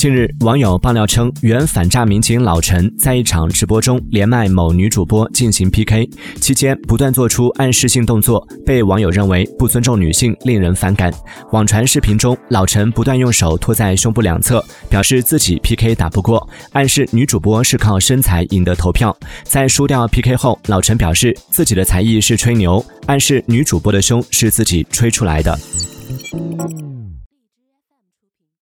近日网友爆料称原反诈民警老陈在一场直播中连麦某女主播进行 pk 期间不断做出暗示性动作被网友认为不尊重女性令人反感。网传视频中老陈不断用手托在胸部两侧表示自己 pk 打不过暗示女主播是靠身材赢得投票。在输掉 pk 后老陈表示自己的才艺是吹牛暗示女主播的胸是自己吹出来的。